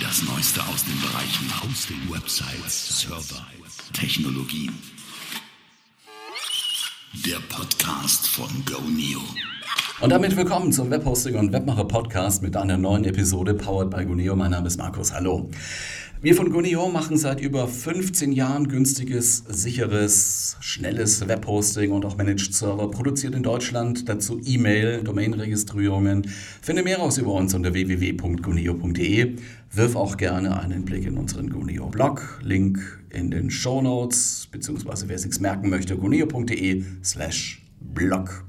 Das Neueste aus den Bereichen Hosting, Websites, Server, Technologien. Der Podcast von GoNeo. Und damit willkommen zum Webhosting und Webmacher Podcast mit einer neuen Episode powered by Guneo. Mein Name ist Markus. Hallo. Wir von Guneo machen seit über 15 Jahren günstiges, sicheres, schnelles Webhosting und auch Managed Server, produziert in Deutschland, dazu E-Mail, Domainregistrierungen. Finde mehr aus über uns unter www.guneo.de. Wirf auch gerne einen Blick in unseren Guneo Blog, Link in den Show Notes, beziehungsweise wer sich's merken möchte, guneo.de slash blog.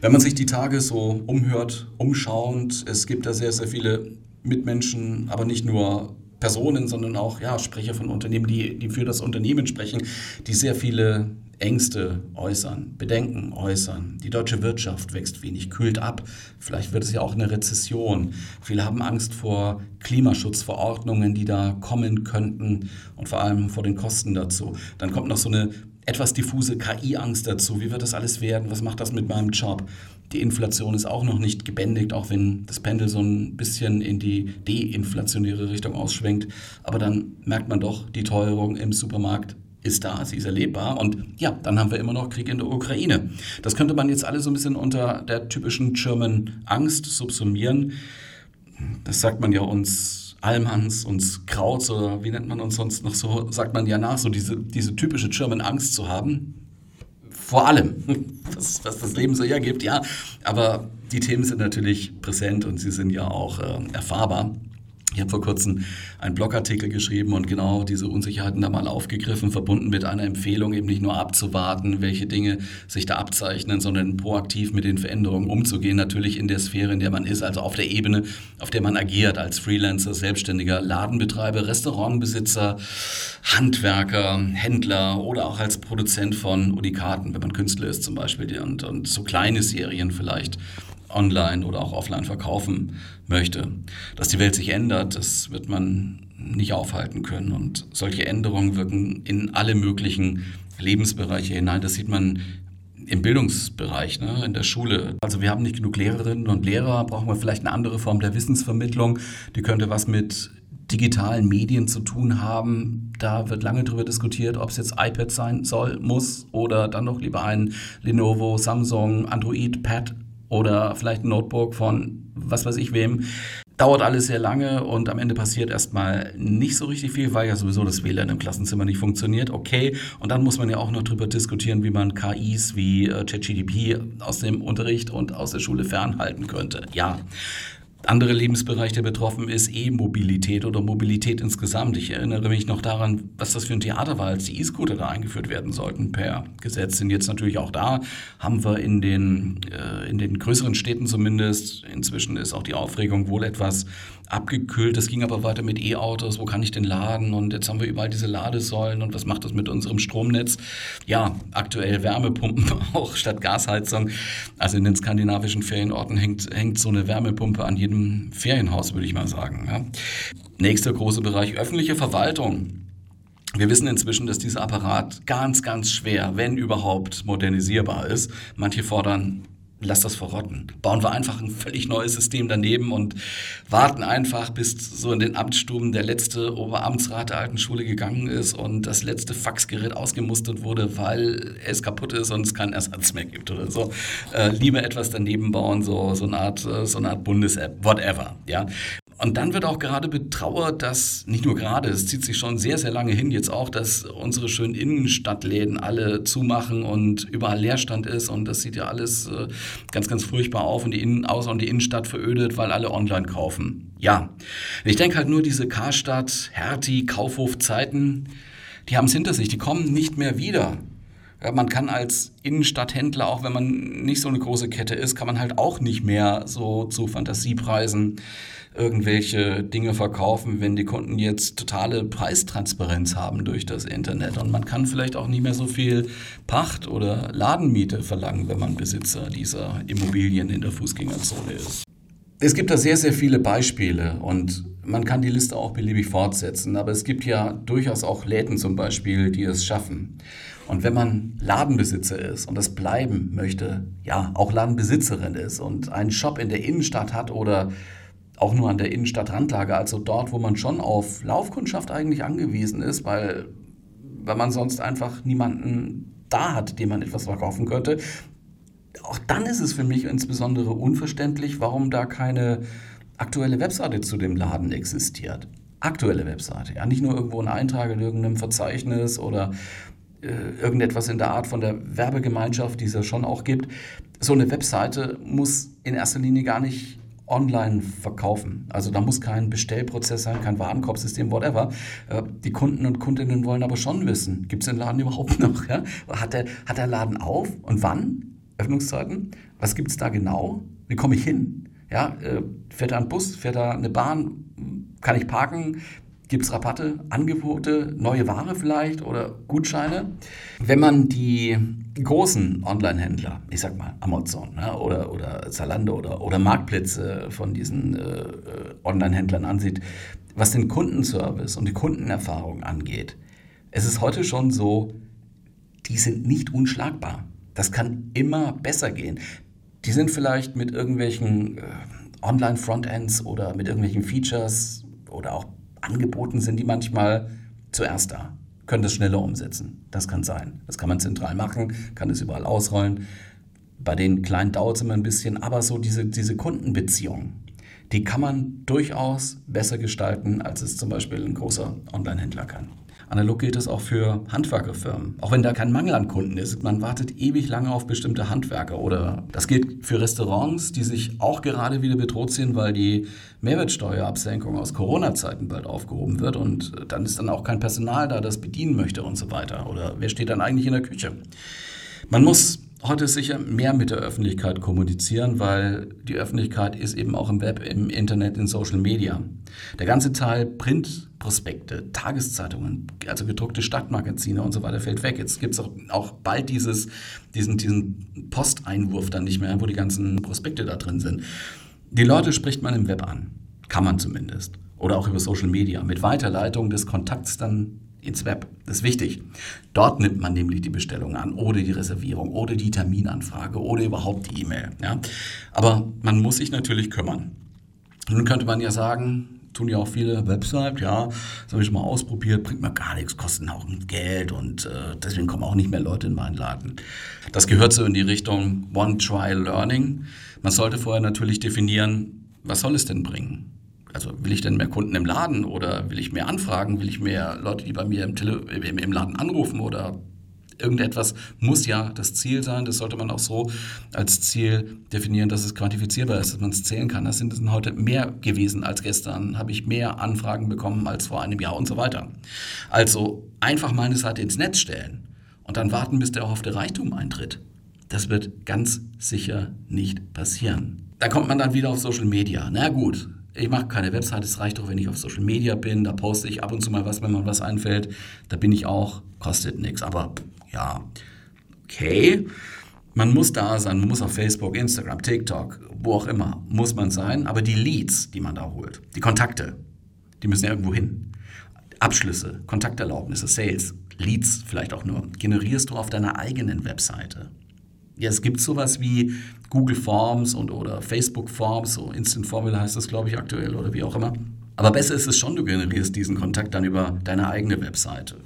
Wenn man sich die Tage so umhört, umschauend, es gibt da sehr, sehr viele Mitmenschen, aber nicht nur Personen, sondern auch ja, Sprecher von Unternehmen, die, die für das Unternehmen sprechen, die sehr viele Ängste äußern, Bedenken äußern. Die deutsche Wirtschaft wächst wenig, kühlt ab. Vielleicht wird es ja auch eine Rezession. Viele haben Angst vor Klimaschutzverordnungen, die da kommen könnten und vor allem vor den Kosten dazu. Dann kommt noch so eine etwas diffuse KI-Angst dazu. Wie wird das alles werden? Was macht das mit meinem Job? Die Inflation ist auch noch nicht gebändigt, auch wenn das Pendel so ein bisschen in die deinflationäre Richtung ausschwenkt. Aber dann merkt man doch, die Teuerung im Supermarkt ist da, sie ist erlebbar. Und ja, dann haben wir immer noch Krieg in der Ukraine. Das könnte man jetzt alle so ein bisschen unter der typischen German Angst subsumieren. Das sagt man ja uns Almhans und Krauts oder wie nennt man uns sonst noch so, sagt man ja nach, so diese, diese typische German Angst zu haben. Vor allem, was, was das Leben so hergibt, ja. Aber die Themen sind natürlich präsent und sie sind ja auch äh, erfahrbar. Ich habe vor kurzem einen Blogartikel geschrieben und genau diese Unsicherheiten da mal aufgegriffen, verbunden mit einer Empfehlung, eben nicht nur abzuwarten, welche Dinge sich da abzeichnen, sondern proaktiv mit den Veränderungen umzugehen. Natürlich in der Sphäre, in der man ist, also auf der Ebene, auf der man agiert, als Freelancer, Selbstständiger, Ladenbetreiber, Restaurantbesitzer, Handwerker, Händler oder auch als Produzent von Unikaten, wenn man Künstler ist zum Beispiel und, und so kleine Serien vielleicht online oder auch offline verkaufen möchte. Dass die Welt sich ändert, das wird man nicht aufhalten können. Und solche Änderungen wirken in alle möglichen Lebensbereiche hinein. Das sieht man im Bildungsbereich, ne, in der Schule. Also wir haben nicht genug Lehrerinnen und Lehrer, brauchen wir vielleicht eine andere Form der Wissensvermittlung. Die könnte was mit digitalen Medien zu tun haben. Da wird lange darüber diskutiert, ob es jetzt iPad sein soll, muss oder dann doch lieber ein Lenovo, Samsung, Android, Pad oder vielleicht ein Notebook von was weiß ich wem. Dauert alles sehr lange und am Ende passiert erstmal nicht so richtig viel, weil ja sowieso das WLAN im Klassenzimmer nicht funktioniert. Okay, und dann muss man ja auch noch darüber diskutieren, wie man KIs wie äh, ChatGDP aus dem Unterricht und aus der Schule fernhalten könnte. Ja, andere Lebensbereich, der betroffen ist, E-Mobilität oder Mobilität insgesamt. Ich erinnere mich noch daran, was das für ein Theater war, als die E-Scooter da eingeführt werden sollten per Gesetz. Sind jetzt natürlich auch da, haben wir in den, äh, in den größeren Städten zumindest. Inzwischen ist auch die Aufregung wohl etwas abgekühlt. Das ging aber weiter mit E-Autos. Wo kann ich denn laden? Und jetzt haben wir überall diese Ladesäulen. Und was macht das mit unserem Stromnetz? Ja, aktuell Wärmepumpen auch statt Gasheizung. Also in den skandinavischen Ferienorten hängt, hängt so eine Wärmepumpe an jedem Ferienhaus, würde ich mal sagen. Ja. Nächster große Bereich öffentliche Verwaltung. Wir wissen inzwischen, dass dieser Apparat ganz, ganz schwer, wenn überhaupt, modernisierbar ist. Manche fordern lass das verrotten. Bauen wir einfach ein völlig neues System daneben und warten einfach, bis so in den Amtsstuben der letzte Oberamtsrat der alten Schule gegangen ist und das letzte Faxgerät ausgemustert wurde, weil es kaputt ist und es keinen Ersatz mehr gibt oder so. Äh, lieber etwas daneben bauen, so, so eine Art, äh, so Art Bundes-App, whatever, ja. Und dann wird auch gerade betrauert, dass, nicht nur gerade, es zieht sich schon sehr, sehr lange hin jetzt auch, dass unsere schönen Innenstadtläden alle zumachen und überall Leerstand ist und das sieht ja alles äh, ganz, ganz furchtbar auf und die Innen, außer und die Innenstadt verödet, weil alle online kaufen. Ja, ich denke halt nur diese Karstadt, Hertie, Kaufhof-Zeiten, die haben es hinter sich, die kommen nicht mehr wieder. Man kann als Innenstadthändler, auch wenn man nicht so eine große Kette ist, kann man halt auch nicht mehr so zu Fantasiepreisen irgendwelche Dinge verkaufen, wenn die Kunden jetzt totale Preistransparenz haben durch das Internet. Und man kann vielleicht auch nicht mehr so viel Pacht oder Ladenmiete verlangen, wenn man Besitzer dieser Immobilien in der Fußgängerzone ist. Es gibt da sehr, sehr viele Beispiele und man kann die Liste auch beliebig fortsetzen, aber es gibt ja durchaus auch Läden zum Beispiel, die es schaffen. Und wenn man Ladenbesitzer ist und das bleiben möchte, ja, auch Ladenbesitzerin ist und einen Shop in der Innenstadt hat oder auch nur an der Innenstadtrandlage, also dort, wo man schon auf Laufkundschaft eigentlich angewiesen ist, weil, weil man sonst einfach niemanden da hat, dem man etwas verkaufen könnte. Auch dann ist es für mich insbesondere unverständlich, warum da keine aktuelle Webseite zu dem Laden existiert. Aktuelle Webseite, ja, nicht nur irgendwo ein Eintrag in irgendeinem Verzeichnis oder irgendetwas in der Art von der Werbegemeinschaft, die es ja schon auch gibt. So eine Webseite muss in erster Linie gar nicht online verkaufen. Also da muss kein Bestellprozess sein, kein Warenkorbsystem, whatever. Äh, die Kunden und Kundinnen wollen aber schon wissen, gibt es den Laden überhaupt noch? Ja? Hat, der, hat der Laden auf und wann? Öffnungszeiten? Was gibt es da genau? Wie komme ich hin? Ja, äh, fährt da ein Bus, fährt da eine Bahn? Kann ich parken? Gibt es Rabatte, Angebote, neue Ware vielleicht oder Gutscheine? Wenn man die großen Online-Händler, ich sag mal Amazon ne, oder, oder Zalando oder, oder Marktplätze von diesen äh, Online-Händlern ansieht, was den Kundenservice und die Kundenerfahrung angeht, es ist heute schon so, die sind nicht unschlagbar. Das kann immer besser gehen. Die sind vielleicht mit irgendwelchen äh, Online-Frontends oder mit irgendwelchen Features oder auch Angeboten sind die manchmal zuerst da, können das schneller umsetzen. Das kann sein. Das kann man zentral machen, kann es überall ausrollen. Bei den kleinen dauert es immer ein bisschen, aber so diese, diese Kundenbeziehung, die kann man durchaus besser gestalten, als es zum Beispiel ein großer Online-Händler kann. Analog gilt es auch für Handwerkerfirmen. Auch wenn da kein Mangel an Kunden ist, man wartet ewig lange auf bestimmte Handwerker. Oder das gilt für Restaurants, die sich auch gerade wieder bedroht sehen, weil die Mehrwertsteuerabsenkung aus Corona-Zeiten bald aufgehoben wird. Und dann ist dann auch kein Personal da, das bedienen möchte und so weiter. Oder wer steht dann eigentlich in der Küche? Man muss heute sicher mehr mit der Öffentlichkeit kommunizieren, weil die Öffentlichkeit ist eben auch im Web, im Internet, in Social Media. Der ganze Teil Printprospekte, Tageszeitungen, also gedruckte Stadtmagazine und so weiter fällt weg. Jetzt gibt es auch, auch bald dieses, diesen, diesen Posteinwurf dann nicht mehr, wo die ganzen Prospekte da drin sind. Die Leute spricht man im Web an. Kann man zumindest. Oder auch über Social Media. Mit Weiterleitung des Kontakts dann ins Web. Das ist wichtig. Dort nimmt man nämlich die Bestellung an oder die Reservierung oder die Terminanfrage oder überhaupt die E-Mail. Ja? Aber man muss sich natürlich kümmern. Nun könnte man ja sagen, tun ja auch viele Websites, ja, das habe ich schon mal ausprobiert, bringt mir gar nichts, kosten auch Geld und äh, deswegen kommen auch nicht mehr Leute in meinen Laden. Das gehört so in die Richtung One-Try-Learning. Man sollte vorher natürlich definieren, was soll es denn bringen? Also will ich denn mehr Kunden im Laden oder will ich mehr Anfragen? Will ich mehr Leute, die bei mir im, Tele im, Laden anrufen oder irgendetwas muss ja das Ziel sein. Das sollte man auch so als Ziel definieren, dass es quantifizierbar ist, dass man es zählen kann. Das sind heute mehr gewesen als gestern. Habe ich mehr Anfragen bekommen als vor einem Jahr und so weiter. Also einfach meine Seite ins Netz stellen und dann warten, bis der erhoffte Reichtum eintritt. Das wird ganz sicher nicht passieren. Da kommt man dann wieder auf Social Media. Na gut, ich mache keine Website, es reicht doch, wenn ich auf Social Media bin, da poste ich ab und zu mal was, wenn mir was einfällt. Da bin ich auch, kostet nichts. Aber ja, okay. Man muss da sein, man muss auf Facebook, Instagram, TikTok, wo auch immer, muss man sein. Aber die Leads, die man da holt, die Kontakte, die müssen ja irgendwo hin. Abschlüsse, Kontakterlaubnisse, Sales, Leads vielleicht auch nur, generierst du auf deiner eigenen Webseite. Ja, es gibt sowas wie Google Forms und oder Facebook Forms, so Instant Formula heißt das, glaube ich, aktuell oder wie auch immer. Aber besser ist es schon, du generierst diesen Kontakt dann über deine eigene Webseite.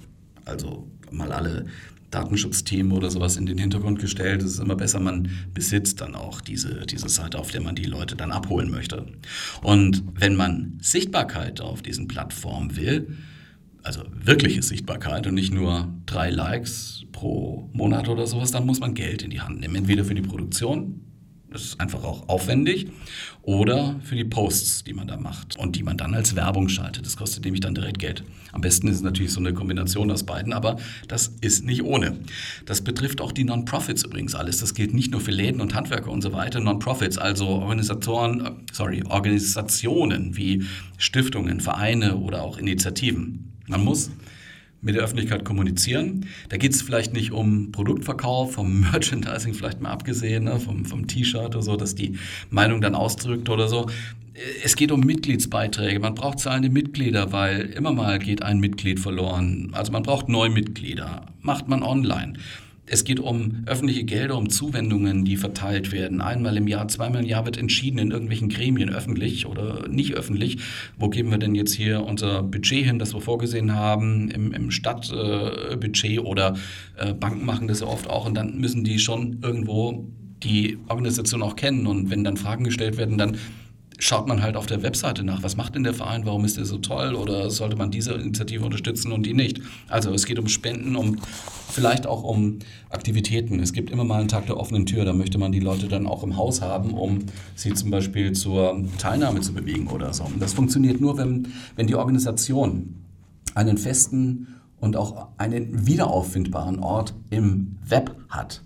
Also mal alle Datenschutzthemen oder sowas in den Hintergrund gestellt. Es ist immer besser, man besitzt dann auch diese, diese Seite, auf der man die Leute dann abholen möchte. Und wenn man Sichtbarkeit auf diesen Plattformen will, also wirkliche Sichtbarkeit und nicht nur drei Likes pro Monat oder sowas, dann muss man Geld in die Hand nehmen. Entweder für die Produktion, das ist einfach auch aufwendig, oder für die Posts, die man da macht und die man dann als Werbung schaltet. Das kostet nämlich dann direkt Geld. Am besten ist es natürlich so eine Kombination aus beiden, aber das ist nicht ohne. Das betrifft auch die Non-Profits übrigens alles. Das gilt nicht nur für Läden und Handwerker und so weiter. Non-Profits, also Organisatoren, äh, sorry, Organisationen wie Stiftungen, Vereine oder auch Initiativen. Man muss mit der Öffentlichkeit kommunizieren. Da geht es vielleicht nicht um Produktverkauf, vom Merchandising vielleicht mal abgesehen, ne, vom, vom T-Shirt oder so, dass die Meinung dann ausdrückt oder so. Es geht um Mitgliedsbeiträge. Man braucht zahlende Mitglieder, weil immer mal geht ein Mitglied verloren. Also man braucht neue Mitglieder. Macht man online. Es geht um öffentliche Gelder, um Zuwendungen, die verteilt werden. Einmal im Jahr, zweimal im Jahr wird entschieden in irgendwelchen Gremien, öffentlich oder nicht öffentlich. Wo geben wir denn jetzt hier unser Budget hin, das wir vorgesehen haben, im, im Stadtbudget oder äh, Banken machen das ja oft auch. Und dann müssen die schon irgendwo die Organisation auch kennen. Und wenn dann Fragen gestellt werden, dann schaut man halt auf der Webseite nach, was macht denn der Verein, warum ist der so toll oder sollte man diese Initiative unterstützen und die nicht. Also es geht um Spenden, um vielleicht auch um Aktivitäten. Es gibt immer mal einen Tag der offenen Tür, da möchte man die Leute dann auch im Haus haben, um sie zum Beispiel zur Teilnahme zu bewegen oder so. Und das funktioniert nur, wenn, wenn die Organisation einen festen und auch einen wiederauffindbaren Ort im Web hat.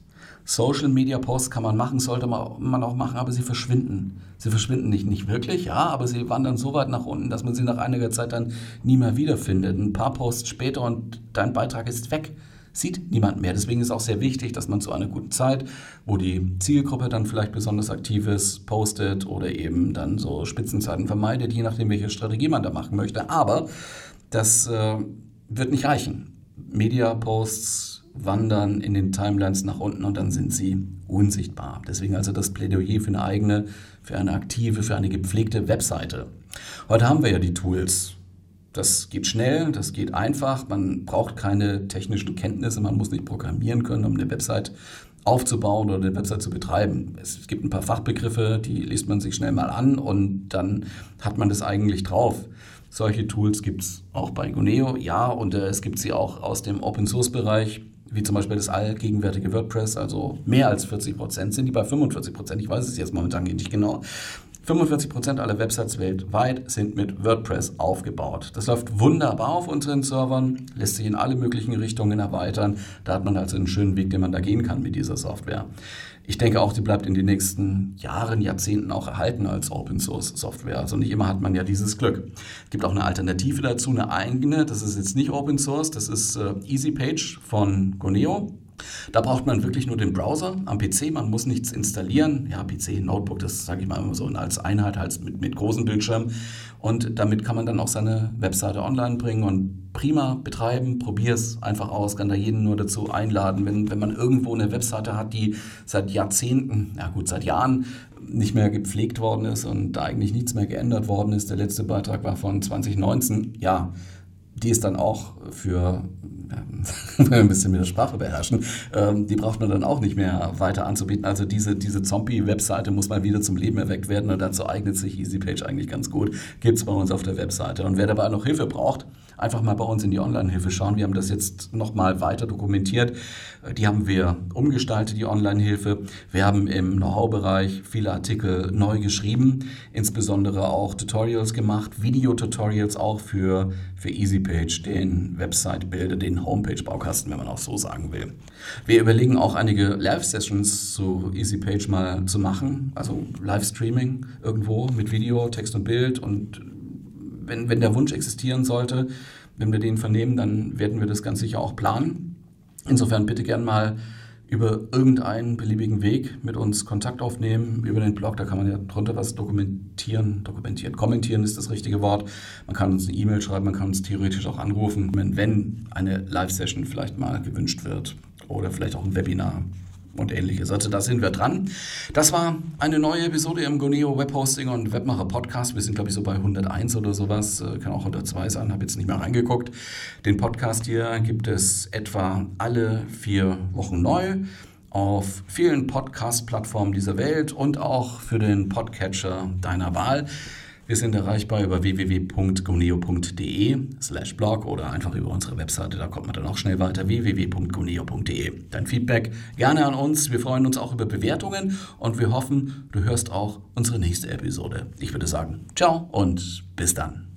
Social Media Posts kann man machen, sollte man auch machen, aber sie verschwinden. Sie verschwinden nicht, nicht wirklich, ja, aber sie wandern so weit nach unten, dass man sie nach einiger Zeit dann nie mehr wiederfindet. Ein paar Posts später und dein Beitrag ist weg. Sieht niemand mehr. Deswegen ist auch sehr wichtig, dass man zu einer guten Zeit, wo die Zielgruppe dann vielleicht besonders aktiv ist, postet oder eben dann so Spitzenzeiten vermeidet, je nachdem, welche Strategie man da machen möchte. Aber das äh, wird nicht reichen. Media-Posts wandern in den Timelines nach unten und dann sind sie unsichtbar. Deswegen also das Plädoyer für eine eigene, für eine aktive, für eine gepflegte Webseite. Heute haben wir ja die Tools. Das geht schnell, das geht einfach, man braucht keine technischen Kenntnisse, man muss nicht programmieren können, um eine Website aufzubauen oder eine Website zu betreiben. Es gibt ein paar Fachbegriffe, die liest man sich schnell mal an und dann hat man das eigentlich drauf. Solche Tools gibt es auch bei Guneo, ja, und äh, es gibt sie auch aus dem Open-Source-Bereich wie zum Beispiel das allgegenwärtige WordPress, also mehr als 40 Prozent, sind die bei 45 Prozent. Ich weiß es jetzt momentan nicht genau. 45 Prozent aller Websites weltweit sind mit WordPress aufgebaut. Das läuft wunderbar auf unseren Servern, lässt sich in alle möglichen Richtungen erweitern. Da hat man also einen schönen Weg, den man da gehen kann mit dieser Software. Ich denke auch, sie bleibt in den nächsten Jahren, Jahrzehnten auch erhalten als Open Source Software. Also nicht immer hat man ja dieses Glück. Es gibt auch eine Alternative dazu, eine eigene. Das ist jetzt nicht Open Source, das ist äh, EasyPage von Goneo. Da braucht man wirklich nur den Browser am PC, man muss nichts installieren. Ja, PC, Notebook, das sage ich mal immer so als Einheit, als mit, mit großen Bildschirm. Und damit kann man dann auch seine Webseite online bringen und prima betreiben. Probier es einfach aus, kann da jeden nur dazu einladen. Wenn, wenn man irgendwo eine Webseite hat, die seit Jahrzehnten, ja gut, seit Jahren nicht mehr gepflegt worden ist und da eigentlich nichts mehr geändert worden ist. Der letzte Beitrag war von 2019. Ja, die ist dann auch für ein bisschen mit der Sprache beherrschen, ähm, die braucht man dann auch nicht mehr weiter anzubieten. Also diese, diese Zombie-Webseite muss mal wieder zum Leben erweckt werden und dazu eignet sich EasyPage eigentlich ganz gut. Gibt es bei uns auf der Webseite. Und wer dabei noch Hilfe braucht, einfach mal bei uns in die Online-Hilfe schauen. Wir haben das jetzt nochmal weiter dokumentiert. Die haben wir umgestaltet, die Online-Hilfe. Wir haben im Know-how-Bereich viele Artikel neu geschrieben, insbesondere auch Tutorials gemacht, Videotutorials auch für, für EasyPage, den Website-Bilder, den Homepage-Baukasten, wenn man auch so sagen will. Wir überlegen auch einige Live-Sessions zu EasyPage mal zu machen, also Livestreaming irgendwo mit Video, Text und Bild und wenn, wenn der Wunsch existieren sollte, wenn wir den vernehmen, dann werden wir das ganz sicher auch planen. Insofern bitte gern mal über irgendeinen beliebigen Weg mit uns Kontakt aufnehmen, über den Blog, da kann man ja drunter was dokumentieren, dokumentieren, kommentieren ist das richtige Wort. Man kann uns eine E-Mail schreiben, man kann uns theoretisch auch anrufen, wenn eine Live-Session vielleicht mal gewünscht wird oder vielleicht auch ein Webinar und ähnliches. Also da sind wir dran. Das war eine neue Episode im Goneo Webhosting und Webmacher Podcast. Wir sind, glaube ich, so bei 101 oder sowas. Äh, kann auch 102 sein, habe jetzt nicht mehr reingeguckt. Den Podcast hier gibt es etwa alle vier Wochen neu auf vielen Podcast-Plattformen dieser Welt und auch für den Podcatcher deiner Wahl. Wir sind erreichbar über www.goneo.de slash blog oder einfach über unsere Webseite, da kommt man dann auch schnell weiter, www.goneo.de. Dein Feedback gerne an uns. Wir freuen uns auch über Bewertungen und wir hoffen, du hörst auch unsere nächste Episode. Ich würde sagen, ciao und bis dann.